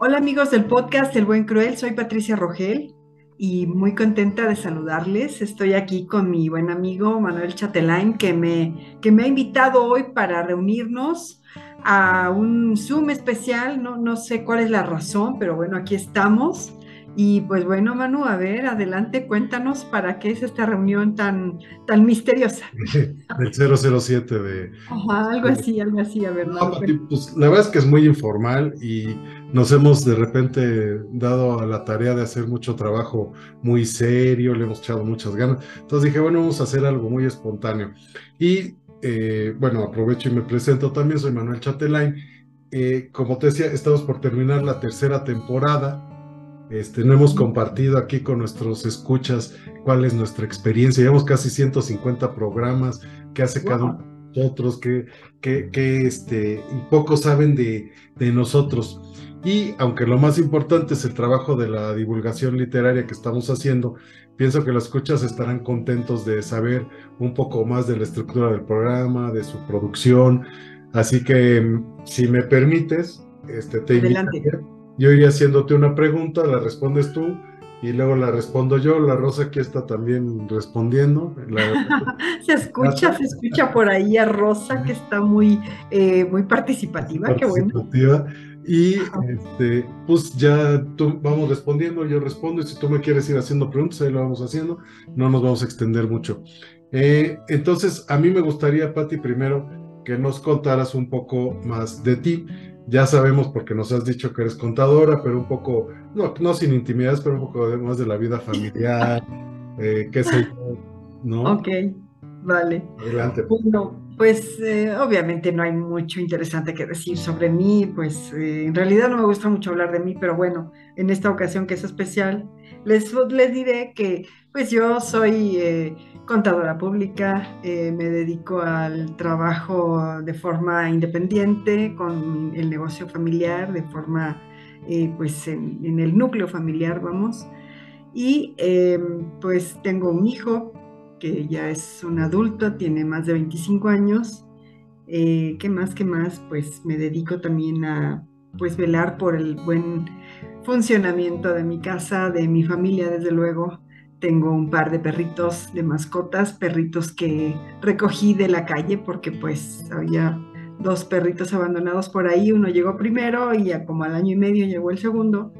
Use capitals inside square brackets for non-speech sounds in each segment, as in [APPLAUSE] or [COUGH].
Hola amigos del podcast El Buen Cruel, soy Patricia Rogel y muy contenta de saludarles. Estoy aquí con mi buen amigo Manuel Chatelain que me, que me ha invitado hoy para reunirnos a un Zoom especial. No, no sé cuál es la razón, pero bueno, aquí estamos. Y pues bueno, Manu, a ver, adelante, cuéntanos para qué es esta reunión tan, tan misteriosa. [LAUGHS] Del 007 de... Ajá, algo así, algo así, a ver. No, pues, la verdad es que es muy informal y nos hemos de repente dado a la tarea de hacer mucho trabajo muy serio, le hemos echado muchas ganas. Entonces dije, bueno, vamos a hacer algo muy espontáneo. Y eh, bueno, aprovecho y me presento también, soy Manuel Chatelain. Eh, como te decía, estamos por terminar la tercera temporada este, no hemos compartido aquí con nuestros escuchas cuál es nuestra experiencia. Llevamos casi 150 programas que hace cada uno de nosotros, que, que, que este, y pocos saben de, de nosotros. Y aunque lo más importante es el trabajo de la divulgación literaria que estamos haciendo, pienso que los escuchas estarán contentos de saber un poco más de la estructura del programa, de su producción. Así que, si me permites, este, te Adelante yo iría haciéndote una pregunta, la respondes tú y luego la respondo yo. La Rosa aquí está también respondiendo. [LAUGHS] se escucha, se escucha por ahí a Rosa que está muy, eh, muy participativa, qué bueno. Y este, pues ya tú vamos respondiendo, yo respondo, y si tú me quieres ir haciendo preguntas, ahí lo vamos haciendo, no nos vamos a extender mucho. Eh, entonces, a mí me gustaría, Patti, primero que nos contaras un poco más de ti ya sabemos porque nos has dicho que eres contadora, pero un poco, no, no sin intimidades, pero un poco más de la vida familiar, eh, qué sé yo, ¿no? Ok, vale. Adelante. Bueno, pues eh, obviamente no hay mucho interesante que decir sobre mí, pues eh, en realidad no me gusta mucho hablar de mí, pero bueno, en esta ocasión que es especial, les, les diré que pues yo soy contadora pública, eh, me dedico al trabajo de forma independiente con el negocio familiar, de forma, eh, pues en, el núcleo familiar, vamos. Y em, pues tengo un hijo que ya es un adulto, tiene más de 25 años. Eh, ¿Qué más? ¿Qué más? Pues me dedico también a pues velar por el buen funcionamiento de mi casa, de mi familia, desde luego, tengo un par de perritos de mascotas, perritos que recogí de la calle porque pues había dos perritos abandonados por ahí, uno llegó primero y ya como al año y medio llegó el segundo.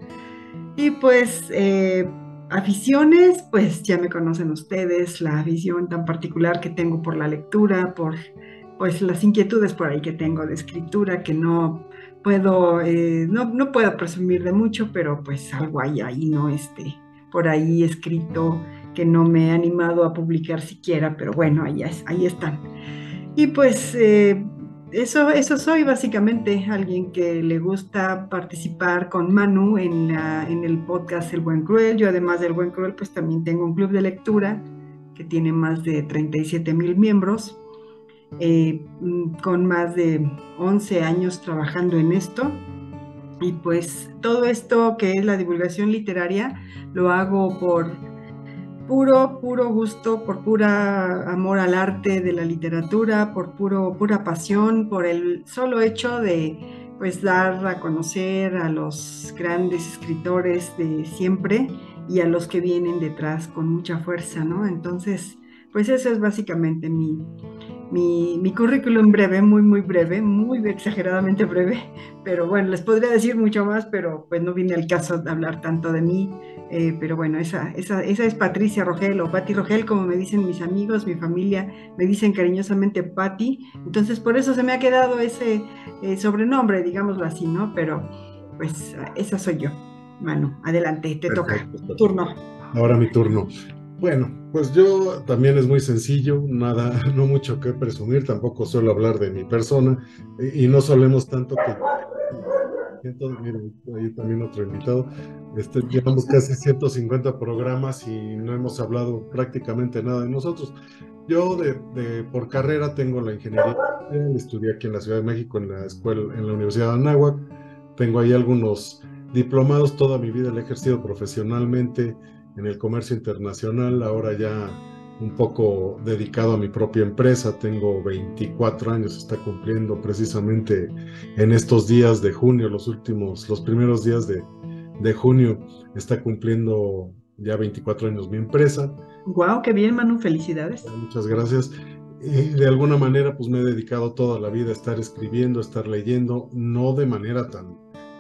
Y pues eh, aficiones, pues ya me conocen ustedes, la afición tan particular que tengo por la lectura, por pues las inquietudes por ahí que tengo de escritura, que no puedo, eh, no, no puedo presumir de mucho, pero pues algo hay ahí, ¿no? Este, por ahí escrito que no me he animado a publicar siquiera, pero bueno, ahí, ahí están. Y pues eh, eso, eso soy básicamente, alguien que le gusta participar con Manu en, la, en el podcast El Buen Cruel. Yo además del Buen Cruel, pues también tengo un club de lectura que tiene más de 37 mil miembros, eh, con más de 11 años trabajando en esto. Y pues todo esto que es la divulgación literaria lo hago por puro, puro gusto, por pura amor al arte de la literatura, por puro, pura pasión, por el solo hecho de pues dar a conocer a los grandes escritores de siempre y a los que vienen detrás con mucha fuerza, ¿no? Entonces, pues eso es básicamente mi, mi, currículum breve, muy, muy breve, muy exageradamente breve, pero bueno, les podría decir mucho más, pero pues no viene el caso de hablar tanto de mí, eh, pero bueno, esa, esa, esa, es Patricia Rogel o Patti Rogel, como me dicen mis amigos, mi familia, me dicen cariñosamente Patti, entonces por eso se me ha quedado ese eh, sobrenombre, digámoslo así, ¿no? Pero pues esa soy yo. Manu, adelante, te toca, tu turno. Ahora mi turno. Bueno, pues yo también es muy sencillo, nada, [LAUGHS] no mucho que presumir, tampoco suelo hablar de mi persona y, no solemos tanto que... Entonces, miren, ahí también otro invitado. Este, llevamos casi 150 programas y no hemos hablado prácticamente nada de nosotros. Yo de, por carrera tengo la ingeniería, estudié aquí en la Ciudad de México en la escuela, en la Universidad de Anáhuac. Tengo ahí algunos diplomados, toda mi vida he ejercido profesionalmente en el comercio internacional, ahora ya un poco dedicado a mi propia empresa. Tengo 24 años, está cumpliendo precisamente en estos días de junio, los últimos, los primeros días de, de junio, está cumpliendo ya 24 años mi empresa. Wow, qué bien, Manu, felicidades. Muchas gracias. Y de alguna manera, pues me he dedicado toda la vida a estar escribiendo, a estar leyendo, no de manera tan,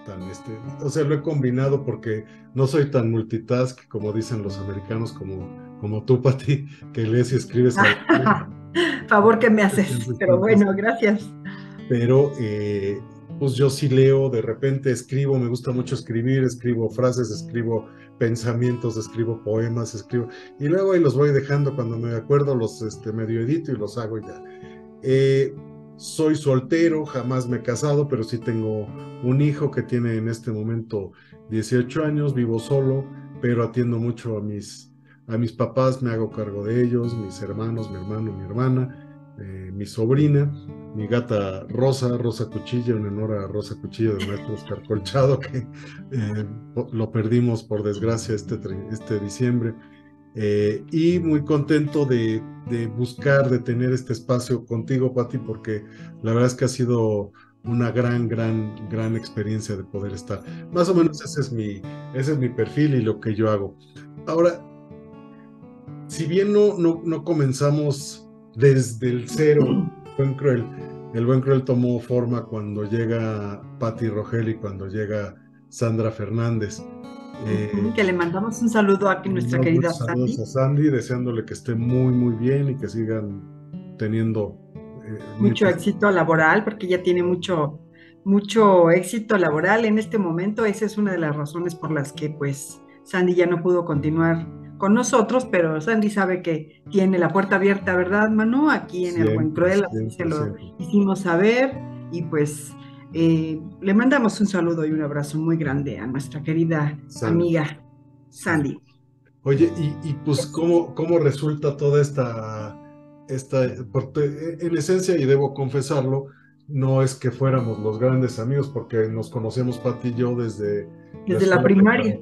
tan, este, o sea, lo he combinado porque no soy tan multitask como dicen los americanos, como, como tú, [LAUGHS] Pati, que lees y escribes. [LAUGHS] Favor que me haces, pero bueno, gracias. Pero, eh, pues yo sí leo, de repente escribo, me gusta mucho escribir, escribo frases, escribo pensamientos, escribo poemas, escribo, y luego ahí los voy dejando cuando me acuerdo, los este, medio edito y los hago ya. Eh, soy soltero, jamás me he casado, pero sí tengo un hijo que tiene en este momento 18 años, vivo solo, pero atiendo mucho a mis, a mis papás, me hago cargo de ellos, mis hermanos, mi hermano, mi hermana, eh, mi sobrina, mi gata Rosa, Rosa Cuchilla, en honor a Rosa Cuchilla de maestro Oscar Colchado, que eh, lo perdimos por desgracia este, este diciembre. Eh, y muy contento de, buscar, de tener este espacio contigo, Pati, porque la verdad es que ha sido una gran, gran, gran experiencia de poder estar. Más o menos ese es mi, ese es mi perfil y lo que yo hago. Ahora, si bien no, no, no comenzamos desde el cero, buen cruel, el buen cruel tomó forma cuando llega Patti Rogel y cuando llega Sandra Fernández. Eh, que le mandamos un saludo a nuestra querida Sandy. a Sandy, deseándole que esté muy, muy bien y que sigan teniendo eh, mucho éxito laboral, porque ella tiene mucho, mucho éxito laboral en este momento. Esa es una de las razones por las que, pues, Sandy ya no pudo continuar con nosotros, pero Sandy sabe que tiene la puerta abierta, ¿verdad, Manu? Aquí en el Buen Cruel, así se lo hicimos saber y pues eh, le mandamos un saludo y un abrazo muy grande a nuestra querida amiga Sandy. Oye, y, pues cómo, cómo resulta toda esta, esta, en esencia, y debo confesarlo, no es que fuéramos los grandes amigos, porque nos conocemos Pati y yo desde desde la primaria.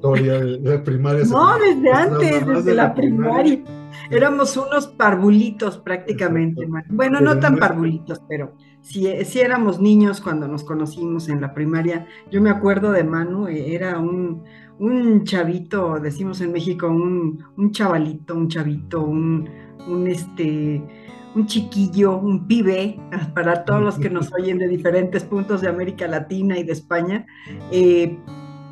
La primaria no, desde antes, desde la, primaria. Éramos unos parvulitos prácticamente. Bueno, no tan parvulitos, pero si, si éramos niños cuando nos conocimos en la primaria. Yo me acuerdo de Manu, eh, era un, un chavito, decimos en México, un, un chavalito, un chavito, un, un este un chiquillo, un pibe, [LAUGHS] para todos los que nos [LAUGHS] oyen de diferentes puntos de América Latina y de España, eh,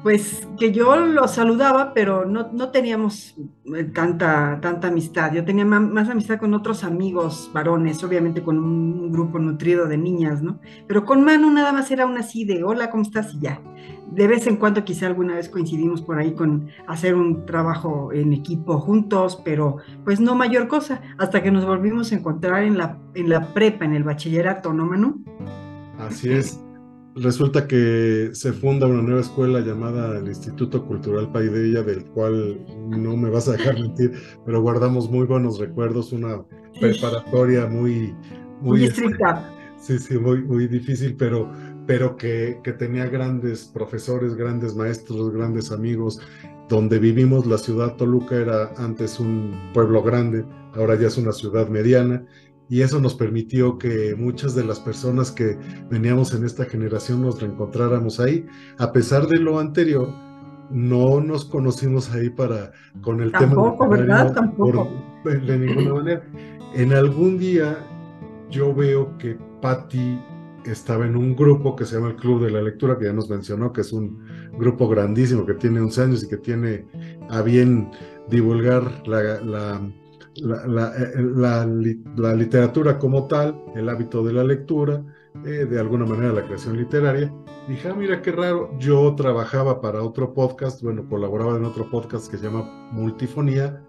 pues que yo lo saludaba, pero no, no teníamos eh, tanta, tanta amistad. Yo tenía más, amistad con otros amigos varones, obviamente con un, grupo nutrido de niñas, ¿no? Pero con Manu nada más era una así de, hola, ¿cómo estás? Y ya. De vez en cuando quizá alguna vez coincidimos por ahí con hacer un trabajo en equipo juntos, pero pues no mayor cosa, hasta que nos volvimos a encontrar en la, en la prepa, en el bachillerato, ¿no, Manu? Así es resulta que se funda una nueva escuela llamada el Instituto Cultural Paideia, del cual no me vas a dejar [LAUGHS] mentir, pero guardamos muy buenos recuerdos, una preparatoria muy... Muy, estricta. Sí, sí, muy, muy difícil, pero, pero que, que tenía grandes profesores, grandes maestros, grandes amigos, donde vivimos, la ciudad Toluca era antes un pueblo grande, ahora ya es una ciudad mediana, y eso nos permitió que muchas de las personas que veníamos en esta generación nos reencontráramos ahí. A pesar de lo anterior, no nos conocimos ahí para con el tema de ¿verdad? Tampoco. de ninguna [CLEARS THROAT] manera. En algún día yo veo que Patty estaba en un grupo que se llama el Club de la Lectura, que ya nos mencionó, que es un grupo grandísimo que tiene 11 años y que tiene a bien divulgar la la, la, literatura como tal, el hábito de la lectura, eh, de alguna manera la creación literaria. Dije, ah, mira qué raro, yo trabajaba para otro podcast, bueno, colaboraba en otro podcast que se llama Multifonía.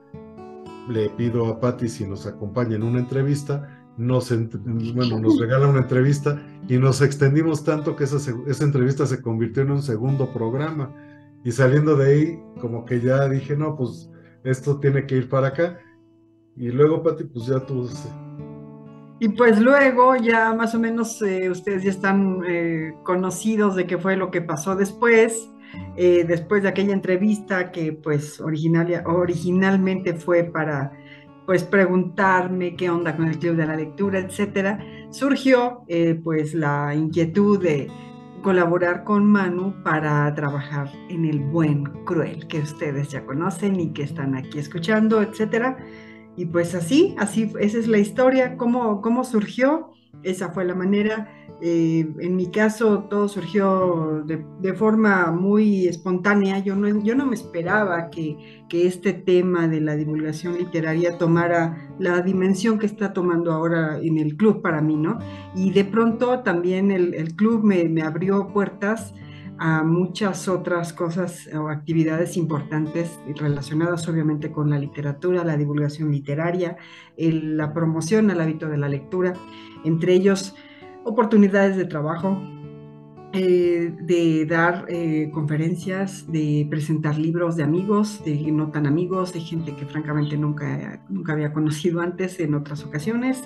Le pido a Patti si nos acompaña en una entrevista, nos, bueno, nos regala una entrevista y nos extendimos tanto que esa, esa entrevista se convirtió en un segundo programa. Y saliendo de ahí, como que ya dije, no, pues esto tiene que ir para acá. Y luego, Pati, pues ya tú... Y pues luego ya más o menos eh, ustedes ya están eh, conocidos de qué fue lo que pasó después, eh, después de aquella entrevista que pues originalmente fue para pues preguntarme qué onda con el Club de la Lectura, etcétera, surgió eh, pues la inquietud de colaborar con Manu para trabajar en El Buen Cruel, que ustedes ya conocen y que están aquí escuchando, etcétera. Y pues así, así, esa es la historia, cómo, cómo surgió, esa fue la manera. Eh, en mi caso, todo surgió de, forma muy espontánea. Yo no, yo no me esperaba que, que, este tema de la divulgación literaria tomara la dimensión que está tomando ahora en el club para mí, ¿no? Y de pronto también el, el club me, me abrió puertas a muchas otras cosas o actividades importantes relacionadas obviamente con la literatura, la divulgación literaria, la promoción al hábito de la lectura, entre ellos oportunidades de trabajo, eh, de dar eh, conferencias, de presentar libros de amigos, de no tan amigos, de gente que francamente nunca, nunca había conocido antes en otras ocasiones.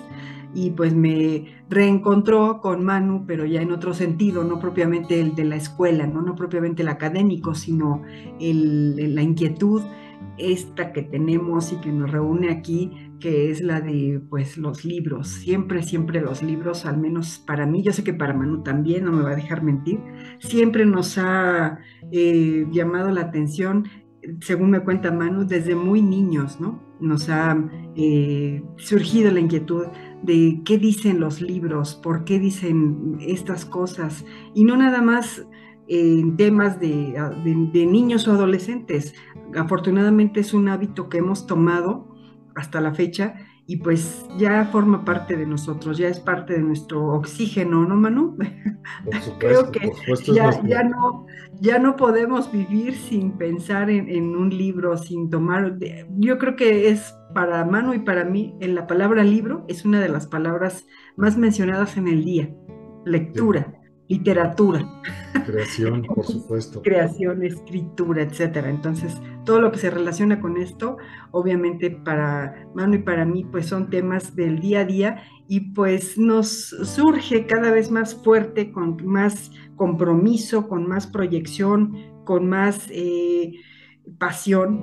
Y pues me reencontró con Manu, pero ya en otro sentido, no propiamente el de la escuela, no, no propiamente el académico, sino el, la inquietud esta que tenemos y que nos reúne aquí que es la de pues los libros, siempre, siempre los libros, al menos para mí, yo sé que para Manu también, no me va a dejar mentir, siempre nos ha eh, llamado la atención, según me cuenta Manu, desde muy niños, ¿no? Nos ha eh, surgido la inquietud de qué dicen los libros, por qué dicen estas cosas, y no nada más en temas de, de niños o adolescentes. Afortunadamente es un hábito que hemos tomado hasta la fecha y pues ya forma parte de nosotros, ya es parte de nuestro oxígeno, ¿no, Manu? [LAUGHS] Creo que ya, ya, no, ya no podemos vivir sin pensar en, un libro, sin tomar... Yo creo que es para Manu y para mí, en la palabra libro es una de las palabras más mencionadas en el día, lectura literatura. Creación, por supuesto. Creación, escritura, etcétera. Entonces, todo lo que se relaciona con esto, obviamente para Manu y para mí, pues son temas del día a día y pues nos surge cada vez más fuerte, con más compromiso, con más proyección, con más eh, pasión,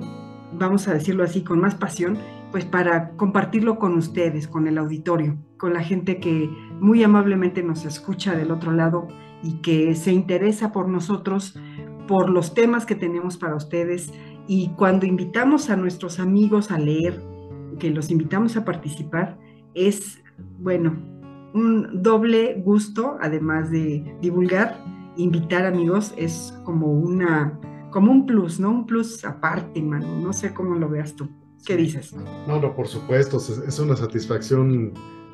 vamos a decirlo así, con más pasión, pues para compartirlo con ustedes, con el auditorio, con la gente que muy amablemente nos escucha del otro lado y que se interesa por nosotros, por los temas que tenemos para ustedes. Y cuando invitamos a nuestros amigos a leer, que los invitamos a participar, es, bueno, un doble gusto, además de divulgar, invitar amigos, es como una, como un plus, ¿no? Un plus aparte, Manu. No sé cómo lo veas tú. ¿Qué dices? No, no, por supuesto, es una satisfacción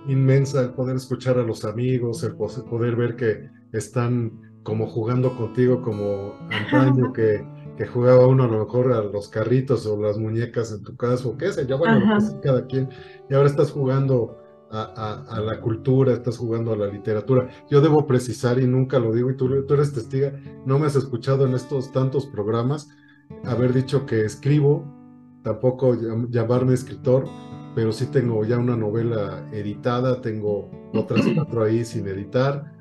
inmensa el poder escuchar a los amigos, el poder ver que están como jugando contigo como antaño [LAUGHS] que, que jugaba uno a lo mejor a los carritos o las muñecas en tu caso, o qué sé yo, bueno, cada quien, y ahora estás jugando a, a, la cultura, estás jugando a la literatura. Yo debo precisar, y nunca lo digo, y tú, tú eres testiga, no me has escuchado en estos tantos programas haber dicho que escribo, tampoco llamarme escritor, pero sí tengo ya una novela editada, tengo otras [CLEARS THROAT] cuatro ahí sin editar,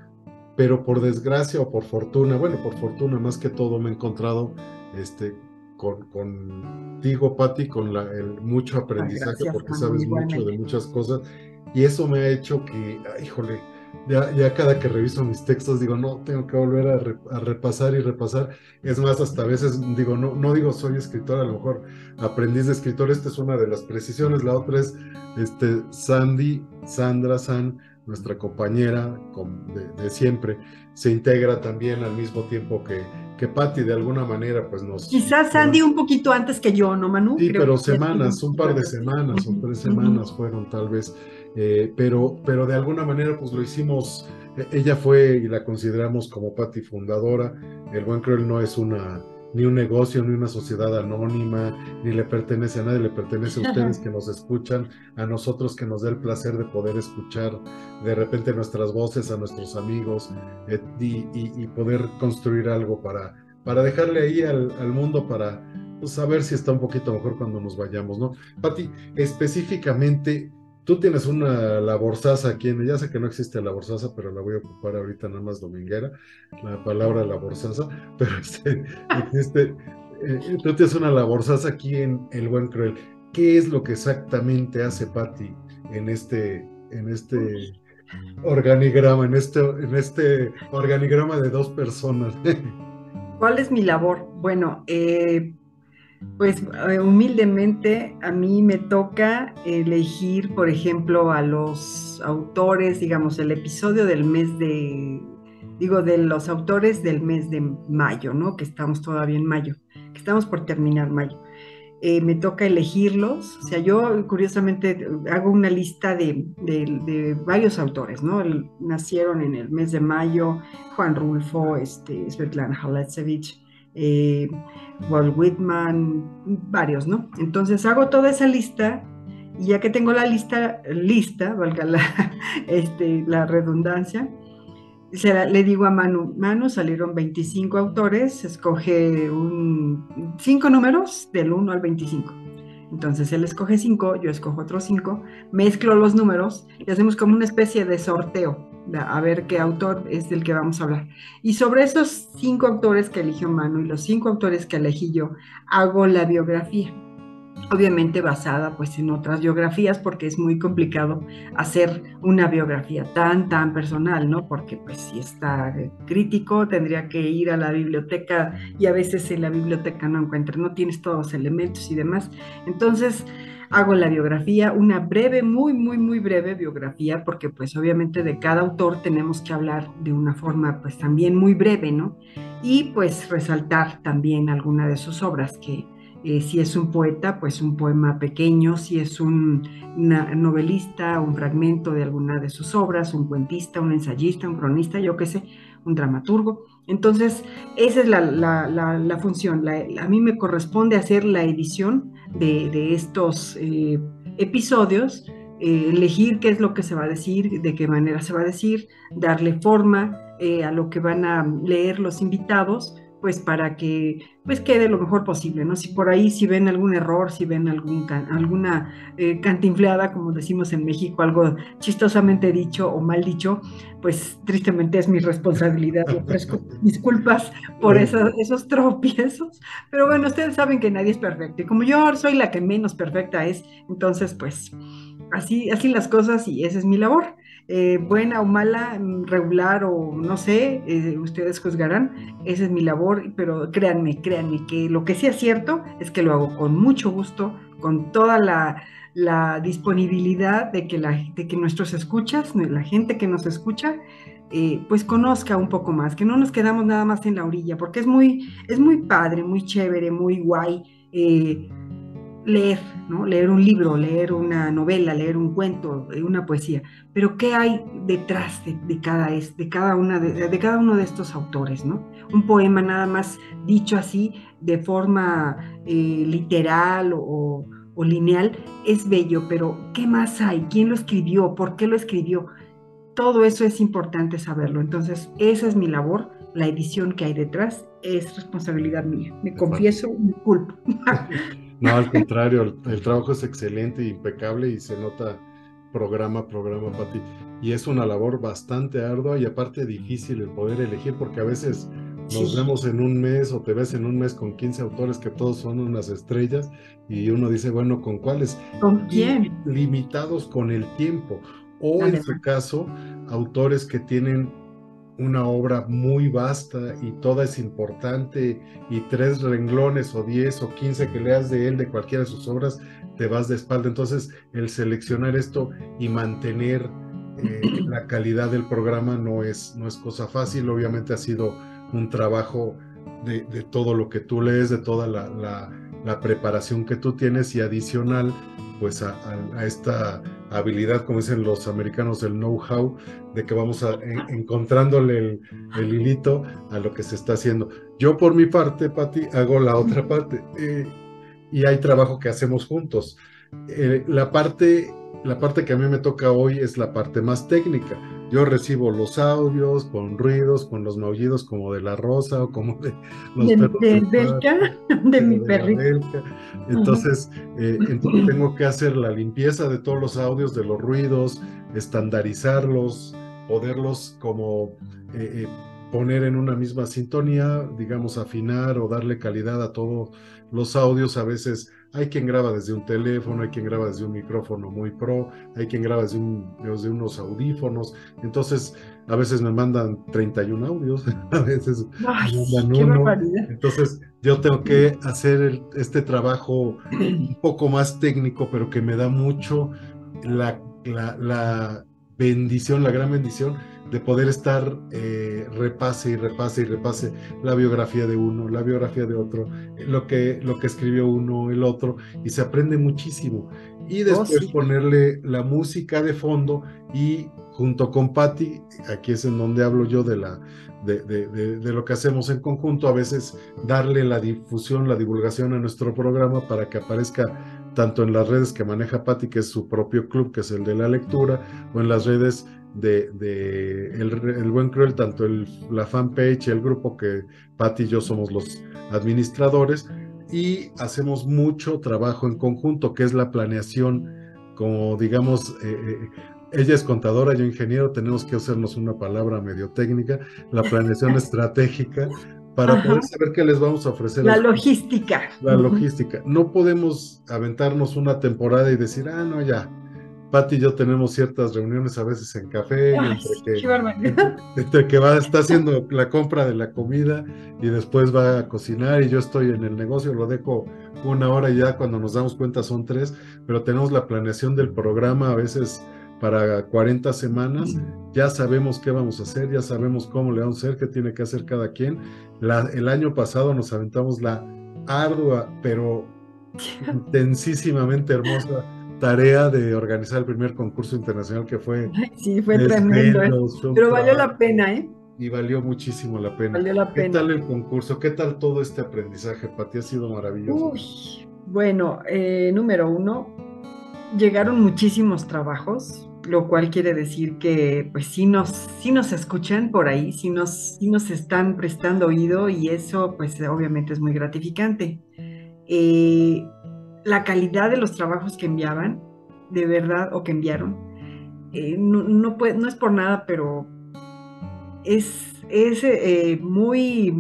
pero por desgracia o por fortuna, bueno, por fortuna más que todo me he encontrado este, con, contigo, Patti, con la, el mucho aprendizaje, porque sabes mucho de muchas cosas, y eso me ha hecho que, híjole, ya, cada que reviso mis textos digo, no, tengo que volver a, repasar y repasar. Es más, hasta a veces digo, no, no digo soy escritor, a lo mejor aprendiz de escritor, esta es una de las precisiones. La otra es este, Sandy, Sandra San, nuestra compañera de, siempre, se integra también al mismo tiempo que, que Patti, de alguna manera, pues nos... Quizás Sandy un poquito antes que yo, ¿no, Manu? Sí, pero semanas, un par de semanas o tres semanas fueron tal vez. Eh, pero, pero de alguna manera pues lo hicimos, e, ella fue y la consideramos como Patti fundadora, el Buen Cruel no es una ni un negocio, ni una sociedad anónima, ni le pertenece a nadie, le pertenece a [LAUGHS] ustedes que nos escuchan, a nosotros que nos da el placer de poder escuchar de repente nuestras voces, a nuestros amigos eh, y, poder construir algo para, para dejarle ahí al, mundo para pues, saber si está un poquito mejor cuando nos vayamos, ¿no? Patti, específicamente Tú tienes una laborzaza aquí en, ya sé que no existe laborzaza, pero la voy a ocupar ahorita nada más dominguera, la palabra laborzaza, [LAUGHS] pero este, existe, eh, tú tienes una laborzaza aquí en El Buen Cruel. ¿qué es lo que exactamente hace Patti en este, en este organigrama, en este, en este organigrama de dos personas? [LAUGHS] ¿Cuál es mi labor? Bueno, eh, pues eh, humildemente a mí me toca elegir, por ejemplo, a los autores, digamos, el episodio del mes de, digo, de los autores del mes de mayo, ¿no? Que estamos todavía en mayo, que estamos por terminar mayo. Eh, me toca elegirlos. O sea, yo curiosamente hago una lista de, varios autores, ¿no? nacieron en el mes de mayo, Juan Rulfo, este, Svetlana Haletsevich, eh, Walt Whitman, varios, ¿no? Entonces hago toda esa lista y ya que tengo la lista lista, valga la, [LAUGHS] este, la redundancia, le digo a Manu, Manu, salieron 25 autores, escoge cinco números del 1 al 25. Entonces él escoge cinco, yo escojo otros cinco, mezclo los números y hacemos como una especie de sorteo, a ver qué autor es del que vamos a hablar. Y sobre esos cinco autores que eligió Manu y los cinco autores que elegí yo, hago la biografía obviamente basada pues en otras biografías porque es muy complicado hacer una biografía tan tan personal, ¿no? Porque pues si está crítico tendría que ir a la biblioteca y a veces en la biblioteca no encuentra, no tienes todos los elementos y demás. Entonces hago la biografía, una breve, muy muy muy breve biografía porque pues obviamente de cada autor tenemos que hablar de una forma pues también muy breve, ¿no? Y pues resaltar también alguna de sus obras que eh, si es un poeta, pues un poema pequeño, si es un novelista, un fragmento de alguna de sus obras, un cuentista, un ensayista, un cronista, yo qué sé, un dramaturgo. Entonces, esa es la, función. a mí me corresponde hacer la edición de, estos eh, episodios, eh, elegir qué es lo que se va a decir, de qué manera se va a decir, darle forma a lo que van a leer los invitados pues para que pues quede lo mejor posible, ¿no? Si por ahí si ven algún error, si ven algún, alguna eh, cantinfleada, como decimos en México, algo chistosamente dicho o mal dicho, pues tristemente es mi responsabilidad. [LAUGHS] disculpas por esos tropiezos, pero bueno, ustedes saben que nadie es perfecto y como yo soy la que menos perfecta es, entonces pues así, así las cosas y esa es mi labor. Eh, buena o mala, regular o no sé, eh, ustedes juzgarán, esa es mi labor, pero créanme, créanme que lo que sí es cierto es que lo hago con mucho gusto, con toda la, disponibilidad de que, la, de que nuestros escuchas, la gente que nos escucha, eh, pues conozca un poco más, que no nos quedamos nada más en la orilla, porque es muy, es muy padre, muy chévere, muy guay leer, ¿no? Leer un libro, leer una novela, leer un cuento, eh, una poesía. Pero ¿qué hay detrás de, cada, de, cada, una de, cada uno de estos autores, ¿no? Un poema nada más dicho así, de forma eh, literal o, o lineal, es bello, pero ¿qué más hay? ¿Quién lo escribió? ¿Por qué lo escribió? Todo eso es importante saberlo. Entonces, esa es mi labor. La edición que hay detrás es responsabilidad mía. Me confieso, me culpo. [LAUGHS] No, al contrario, el, trabajo es excelente, impecable y se nota programa, programa para ti. Y es una labor bastante ardua y aparte difícil el poder elegir porque a veces nos vemos en un mes o te ves en un mes con 15 autores que todos son unas estrellas y uno dice, bueno, ¿con cuáles? ¿Con quién? limitados con el tiempo. O en su caso, autores que tienen una obra muy vasta y toda es importante y tres renglones o diez o quince que leas de él, de cualquiera de sus obras, te vas de espalda. Entonces, el seleccionar esto y mantener eh, la calidad del programa no es, no es cosa fácil. Obviamente ha sido un trabajo de, todo lo que tú lees, de toda la, preparación que tú tienes y adicional pues a esta habilidad, como dicen los americanos, el know-how, de que vamos a, encontrándole el, hilito a lo que se está haciendo. Yo por mi parte, Patti, hago la otra parte eh, y hay trabajo que hacemos juntos. Eh, la parte la parte que a mí me toca hoy es la parte más técnica. Yo recibo los audios con ruidos, con los maullidos como de la rosa o como de los de, de, [LAUGHS] mi perrito. Entonces, eh, [LAUGHS] entonces tengo que hacer la limpieza de todos los audios, de los ruidos, estandarizarlos, poderlos como eh, eh, poner en una misma sintonía, digamos, afinar o darle calidad a todos los audios. A veces hay quien graba desde un teléfono, hay quien graba desde un micrófono muy pro, hay quien graba desde, desde unos audífonos. Entonces, a veces me mandan 31 audios, [LAUGHS] a veces me mandan uno. Entonces, yo tengo que hacer este trabajo un [CLEARS THROAT] poco más técnico, pero que me da mucho la, la bendición, la gran bendición de poder estar eh, repase y repase y repase la biografía de uno, la biografía de otro, lo que, lo que escribió uno, el otro, y se aprende muchísimo. Y oh, después ponerle la música de fondo y junto con Patti, aquí es en donde hablo yo de, la, de, de, de, lo que hacemos en conjunto, a veces darle la difusión, la divulgación a nuestro programa para que aparezca tanto en las redes que maneja Patti, que es su propio club, que es el de la lectura, o en las redes de, el, Buen Cruel, tanto el, la fanpage, el grupo que Patti y yo somos los administradores, y hacemos mucho trabajo en conjunto, que es la planeación, como digamos, eh, eh, ella es contadora, yo ingeniero, tenemos que hacernos una palabra medio técnica, la planeación [LAUGHS] estratégica para poder saber qué les vamos a ofrecer. La logística. La logística. No podemos aventarnos una temporada y decir, ah, no, ya, Pati y yo tenemos ciertas reuniones a veces en café, entre, que, va, está haciendo la compra de la comida y después va a cocinar y yo estoy en el negocio, lo dejo una hora y ya cuando nos damos cuenta son tres, pero tenemos la planeación del programa a veces para 40 semanas, ya sabemos qué vamos a hacer, ya sabemos cómo le vamos a hacer, qué tiene que hacer cada quien. el año pasado nos aventamos la ardua, pero [LAUGHS] intensísimamente hermosa tarea de organizar el primer concurso internacional que fue. Sí, fue tremendo. ¿eh? Pero valió la pena, ¿eh? Y valió muchísimo la pena. Valió la pena. ¿Qué tal el concurso? ¿Qué tal todo este aprendizaje, Pati? Ha sido maravilloso. Uy, bueno, eh, número uno, llegaron muchísimos trabajos, lo cual quiere decir que pues sí nos, sí nos escuchan por ahí, sí nos, sí nos están prestando oído y eso pues obviamente es muy gratificante. Eh, la calidad de los trabajos que enviaban, de verdad, o que enviaron, eh, no, no, es por nada, pero es, es eh, muy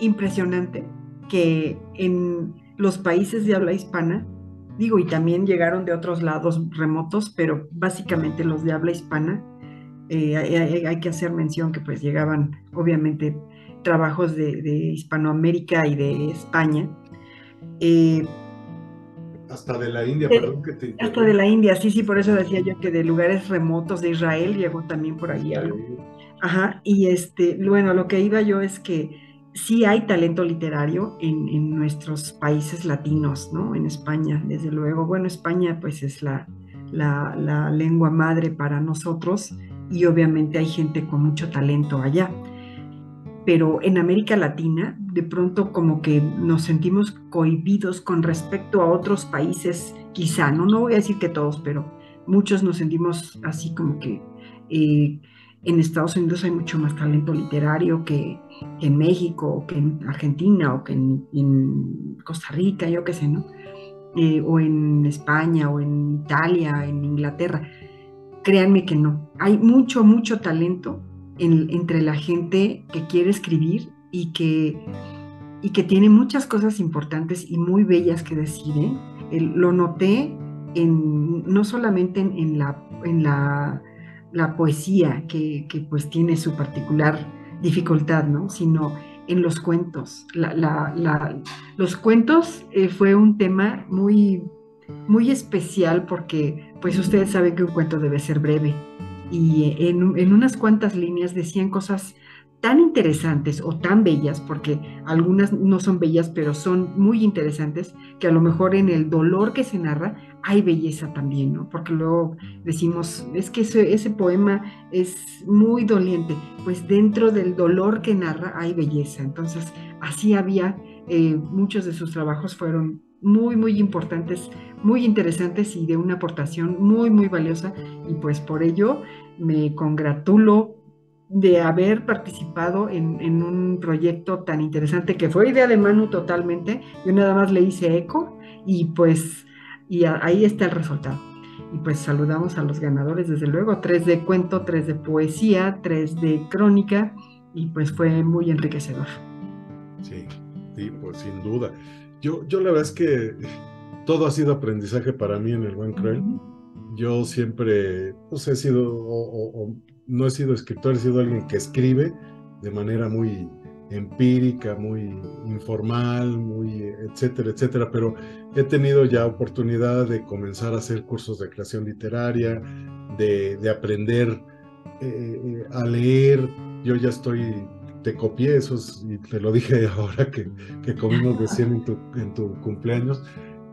impresionante que en los países de habla hispana, digo, y también llegaron de otros lados remotos, pero básicamente los de habla hispana, eh, hay, que hacer mención que pues llegaban obviamente trabajos de, Hispanoamérica y de España. Hasta de la India, perdón que te Hasta de la India, sí, sí, por eso decía yo que de lugares remotos de Israel llegó también por ahí algo. Ajá, y este, bueno, lo que iba yo es que sí hay talento literario en, en, nuestros países latinos, ¿no? En España, desde luego. Bueno, España pues es la, la, la lengua madre para nosotros y obviamente hay gente con mucho talento allá pero en América Latina de pronto como que nos sentimos cohibidos con respecto a otros países, quizá, no, no voy a decir que todos, pero muchos nos sentimos así como que eh, en Estados Unidos hay mucho más talento literario que, en México, o que en Argentina, o que en, Costa Rica, yo qué sé, ¿no? Eh, o en España, o en Italia, en Inglaterra. Créanme que no. Hay mucho, mucho talento entre la gente que quiere escribir y que, y que tiene muchas cosas importantes y muy bellas que decir. ¿eh? lo noté en, no solamente en, la, en la, la poesía, que, que, pues tiene su particular dificultad, ¿no? sino en los cuentos. los cuentos eh, fue un tema muy, muy especial porque pues ustedes saben que un cuento debe ser breve y en, unas cuantas líneas decían cosas tan interesantes o tan bellas, porque algunas no son bellas, pero son muy interesantes, que a lo mejor en el dolor que se narra hay belleza también, ¿no? Porque luego decimos, es que ese, poema es muy doliente, pues dentro del dolor que narra hay belleza. Entonces, así había, eh, muchos de sus trabajos fueron muy, muy importantes, muy interesantes y de una aportación muy, muy valiosa. Y pues por ello me congratulo de haber participado en, un proyecto tan interesante que fue idea de Manu totalmente. Yo nada más le hice eco y pues y ahí está el resultado. Y pues saludamos a los ganadores, desde luego, tres de cuento, tres de poesía, tres de crónica, y pues fue muy enriquecedor. Sí, sí, pues sin duda. Yo, yo la verdad es que todo ha sido aprendizaje para mí en el buen cruel. Yo siempre, pues he sido, o, no he sido escritor, he sido alguien que escribe de manera muy empírica, muy informal, muy etcétera, etcétera, pero he tenido ya oportunidad de comenzar a hacer cursos de creación literaria, de, aprender eh, eh, a leer. Yo ya estoy, te copié eso y te lo dije [LAUGHS] ahora que, que comimos recién en tu, en tu cumpleaños.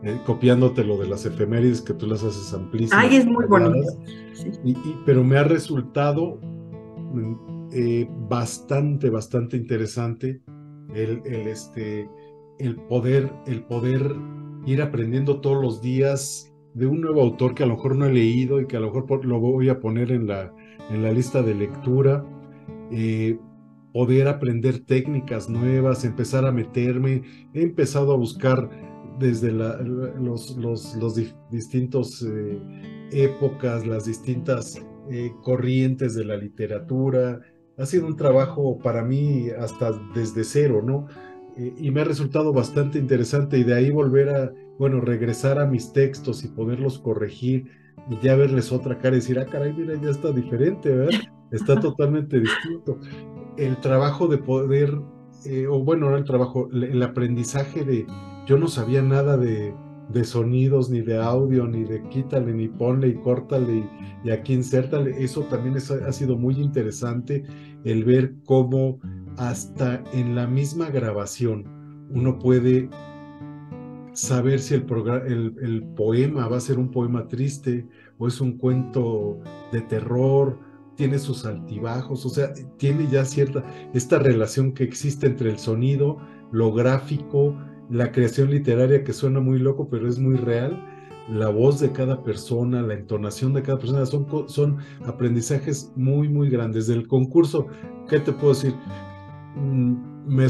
Eh, copiándote lo de las efemérides que tú las haces amplísimas. Ay, es muy bonito. Y, pero me ha resultado eh, bastante, bastante interesante el, el, este, el, poder, el poder ir aprendiendo todos los días de un nuevo autor que a lo mejor no he leído y que a lo mejor lo voy a poner en la, en la lista de lectura. Eh, poder aprender técnicas nuevas, empezar a meterme. He empezado a buscar desde los, los, distintos eh, épocas, las distintas eh, corrientes de la literatura. Ha sido un trabajo para mí hasta desde cero, ¿no? Eh, y me ha resultado bastante interesante y de ahí volver a, bueno, regresar a mis textos y poderlos corregir y ya verles otra cara y decir, ah, caray, mira, ya está diferente, ¿verdad? Está [LAUGHS] totalmente distinto. El trabajo de poder, o bueno, no el trabajo, el aprendizaje de, yo no sabía nada de, sonidos, ni de audio, ni de quítale, ni ponle y córtale y, aquí insértale. Eso también ha sido muy interesante el ver cómo hasta en la misma grabación uno puede saber si el, el, poema va a ser un poema triste o es un cuento de terror, tiene sus altibajos, o sea, tiene ya cierta, esta relación que existe entre el sonido, lo gráfico, la creación literaria que suena muy loco, pero es muy real, la voz de cada persona, la entonación de cada persona, son, son aprendizajes muy, muy grandes. Del concurso, ¿qué te puedo decir? Mm, me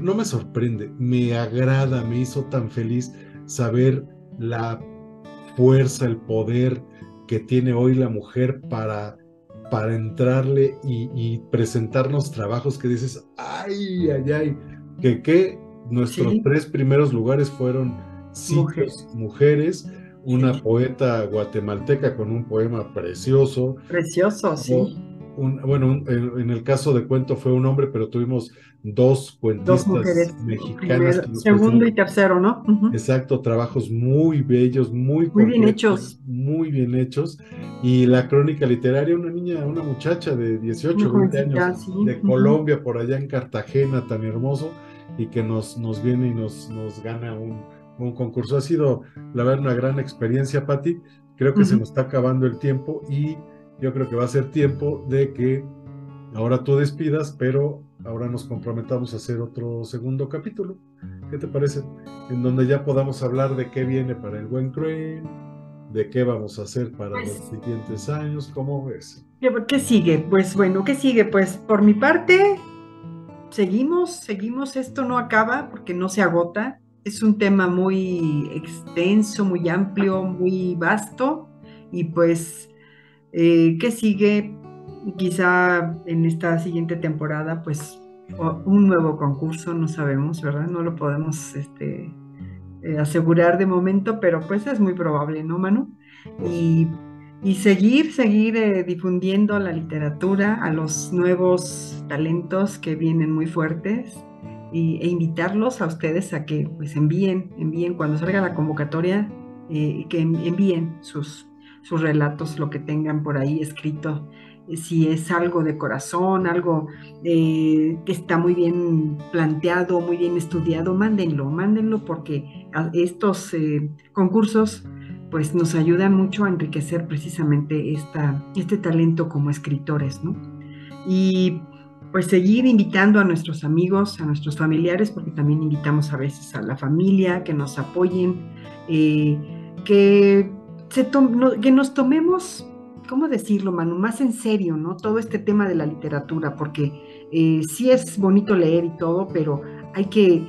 no me sorprende, me agrada, me hizo tan feliz saber la fuerza, el poder que tiene hoy la mujer para, para entrarle y, y presentarnos trabajos que dices, ay, ay, ay, que qué Nuestros tres primeros lugares fueron sitios, mujeres, una poeta guatemalteca con un poema precioso. Precioso, sí. bueno, en, el caso de cuento fue un hombre, pero tuvimos dos cuentistas mexicanas. segundo y tercero, ¿no? Exacto, trabajos muy bellos, muy, muy bien hechos. Muy bien hechos. Y la crónica literaria, una niña, una muchacha de 18, 20 años, de Colombia, por allá en Cartagena, tan hermoso y que nos, nos viene y nos, nos gana un, un concurso. Ha sido, la verdad, una gran experiencia, Patti. Creo que se nos está acabando el tiempo y yo creo que va a ser tiempo de que ahora tú despidas, pero ahora nos comprometamos a hacer otro segundo capítulo. ¿Qué te parece? En donde ya podamos hablar de qué viene para el buen Crane, de qué vamos a hacer para los pues siguientes años, ¿cómo ves? ¿Qué sigue? Pues bueno, ¿qué sigue? Pues por mi parte, seguimos, seguimos, esto no acaba porque no se agota. Es un tema muy extenso, muy amplio, muy vasto y pues, eh, ¿qué sigue? Quizá en esta siguiente temporada, pues un nuevo concurso, no sabemos, ¿verdad? No lo podemos este, eh, asegurar de momento, pero pues es muy probable, ¿no, Manu? Y y seguir, seguir eh, difundiendo la literatura a los nuevos talentos que vienen muy fuertes y, e invitarlos a ustedes a que pues envíen, envíen cuando salga la convocatoria, eh, que envíen sus, sus relatos, lo que tengan por ahí escrito, eh, si es algo de corazón, algo que está muy bien planteado, muy bien estudiado, mándenlo, mándenlo porque estos concursos pues nos ayuda mucho a enriquecer precisamente esta, este talento como escritores, ¿no? Y pues seguir invitando a nuestros amigos, a nuestros familiares, porque también invitamos a veces a la familia que nos apoyen, eh, que, se que nos tomemos, ¿cómo decirlo, Manu? Más en serio, ¿no? Todo este tema de la literatura, porque eh, sí es bonito leer y todo, pero hay que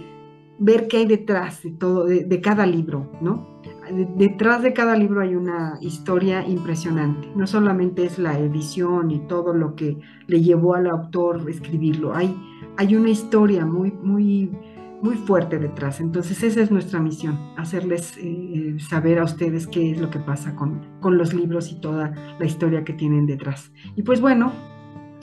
ver qué hay detrás de todo, de cada libro, ¿no? Detrás de cada libro hay una historia impresionante. No solamente es la edición y todo lo que le llevó al autor escribirlo, hay, hay una historia muy, muy, muy fuerte detrás. Entonces esa es nuestra misión, hacerles eh, saber a ustedes qué es lo que pasa con, con los libros y toda la historia que tienen detrás. Y pues bueno,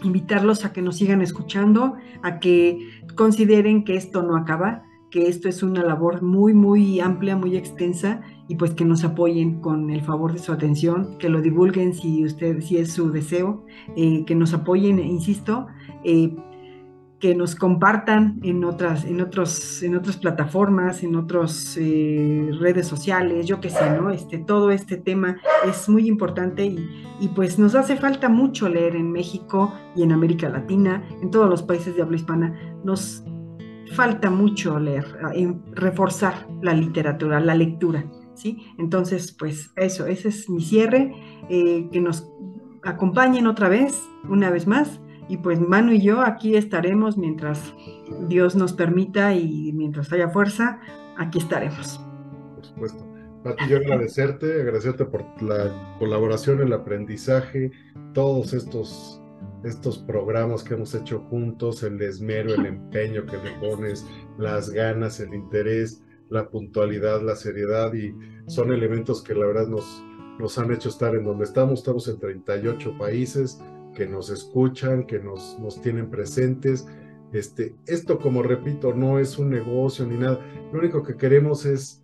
invitarlos a que nos sigan escuchando, a que consideren que esto no acaba, que esto es una labor muy, muy amplia, muy extensa y pues que nos apoyen con el favor de su atención, que lo divulguen si usted, si es su deseo, eh, que nos apoyen, insisto, eh, que nos compartan en otras, en otros, en otras plataformas, en otras eh, redes sociales, yo qué sé, ¿no? Este, todo este tema es muy importante y, y, pues nos hace falta mucho leer en México y en América Latina, en todos los países de habla hispana. Nos, falta mucho leer, reforzar la literatura, la lectura, ¿sí? Entonces, pues eso, ese es mi cierre, eh, que nos acompañen otra vez, una vez más, y pues Manu y yo aquí estaremos mientras Dios nos permita y mientras haya fuerza, aquí estaremos. Por supuesto. Pati, yo agradecerte, agradecerte por la colaboración, el aprendizaje, todos estos estos programas que hemos hecho juntos, el esmero, el empeño que le pones, las ganas, el interés, la puntualidad, la seriedad y son elementos que la verdad nos, nos han hecho estar en donde estamos. Estamos en 38 países que nos escuchan, que nos, nos tienen presentes. Este, esto, como repito, no es un negocio ni nada. Lo único que queremos es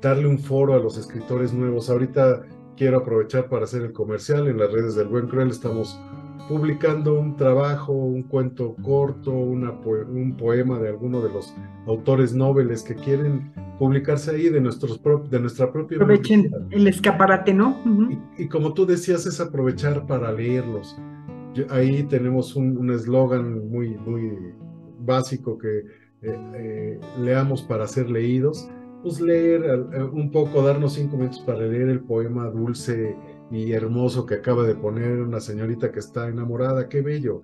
darle un foro a los escritores nuevos. Ahorita quiero aprovechar para hacer el comercial en las redes del Buen Cruel. Estamos publicando un trabajo, un cuento corto, una un poema de alguno de los autores noveles que quieren publicarse ahí de, nuestros de nuestra propia Aprovechen el escaparate, ¿no? y, como tú decías, es aprovechar para leerlos. ahí tenemos un eslogan muy, muy básico que eh, eh, leamos para ser leídos. Pues leer eh, un poco, darnos cinco minutos para leer el poema dulce y hermoso que acaba de poner una señorita que está enamorada, qué bello.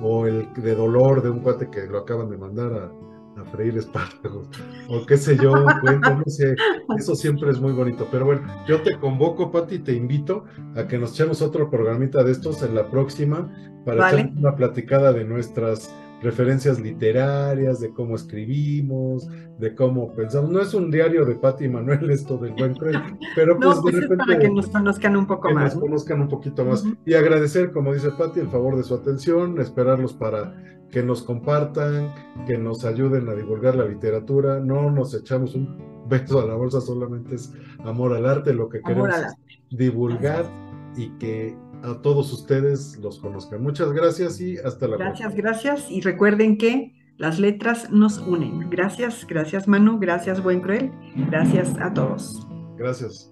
O el de dolor de un cuate que lo acaban de mandar a, a freír espárragos. O qué sé yo, no sé. Eso siempre es muy bonito. Pero bueno, yo te convoco, Pati, te invito a que nos echemos otro programita de estos en la próxima para echar una platicada de nuestras referencias literarias, de cómo escribimos, de cómo pensamos. No es un diario de Patti y Manuel [LAUGHS] esto del buen cruel, pero pues, pues, de repente... para que nos conozcan un poco más. Nos conozcan un poquito más. Y agradecer, como dice Patti, el favor de su atención, esperarlos para que nos compartan, que nos ayuden a divulgar la literatura. No nos echamos un beso a la bolsa, solamente es amor al arte, lo que queremos es divulgar y que a todos ustedes los conozcan. Muchas gracias y hasta la próxima. Gracias, gracias. Y recuerden que las letras nos unen. Gracias, gracias Manu, gracias Buen Cruel, gracias a todos. Gracias.